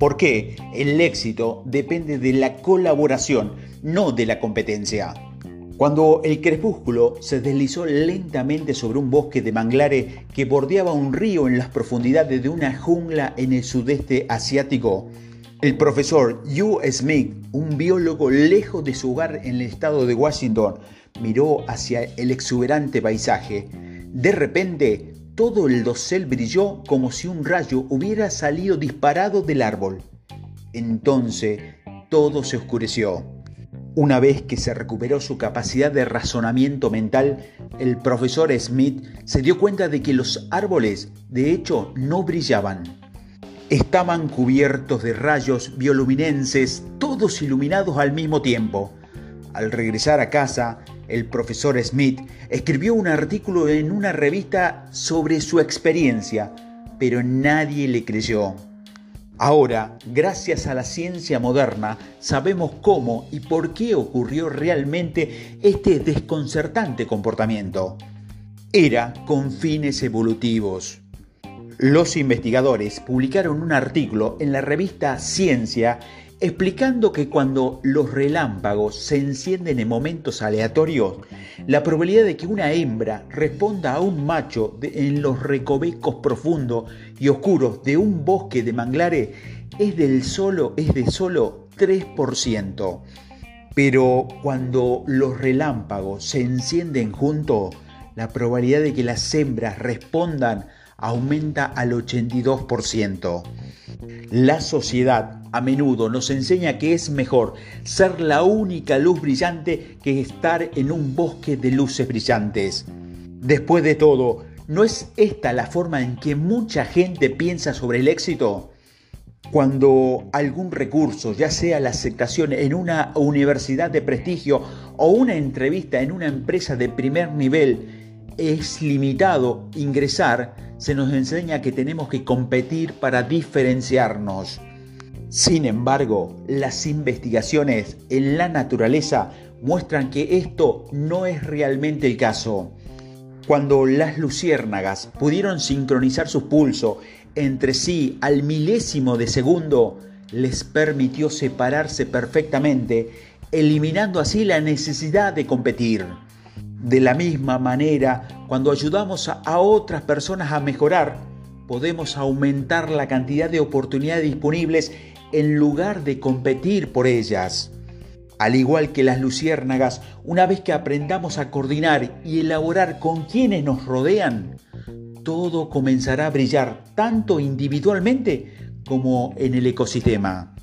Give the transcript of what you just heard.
Porque el éxito depende de la colaboración, no de la competencia. Cuando el crepúsculo se deslizó lentamente sobre un bosque de manglares que bordeaba un río en las profundidades de una jungla en el sudeste asiático, el profesor Hugh Smith, un biólogo lejos de su hogar en el estado de Washington, miró hacia el exuberante paisaje. De repente, todo el dosel brilló como si un rayo hubiera salido disparado del árbol. Entonces, todo se oscureció. Una vez que se recuperó su capacidad de razonamiento mental, el profesor Smith se dio cuenta de que los árboles, de hecho, no brillaban estaban cubiertos de rayos bioluminenses, todos iluminados al mismo tiempo. Al regresar a casa, el profesor Smith escribió un artículo en una revista sobre su experiencia, pero nadie le creyó. Ahora, gracias a la ciencia moderna, sabemos cómo y por qué ocurrió realmente este desconcertante comportamiento. Era con fines evolutivos. Los investigadores publicaron un artículo en la revista Ciencia explicando que cuando los relámpagos se encienden en momentos aleatorios, la probabilidad de que una hembra responda a un macho en los recovecos profundos y oscuros de un bosque de manglares es, del solo, es de solo 3%. Pero cuando los relámpagos se encienden juntos, la probabilidad de que las hembras respondan aumenta al 82%. La sociedad a menudo nos enseña que es mejor ser la única luz brillante que estar en un bosque de luces brillantes. Después de todo, ¿no es esta la forma en que mucha gente piensa sobre el éxito? Cuando algún recurso, ya sea la aceptación en una universidad de prestigio o una entrevista en una empresa de primer nivel, es limitado ingresar, se nos enseña que tenemos que competir para diferenciarnos. Sin embargo, las investigaciones en la naturaleza muestran que esto no es realmente el caso. Cuando las luciérnagas pudieron sincronizar su pulso entre sí al milésimo de segundo, les permitió separarse perfectamente, eliminando así la necesidad de competir. De la misma manera, cuando ayudamos a otras personas a mejorar, podemos aumentar la cantidad de oportunidades disponibles en lugar de competir por ellas. Al igual que las luciérnagas, una vez que aprendamos a coordinar y elaborar con quienes nos rodean, todo comenzará a brillar tanto individualmente como en el ecosistema.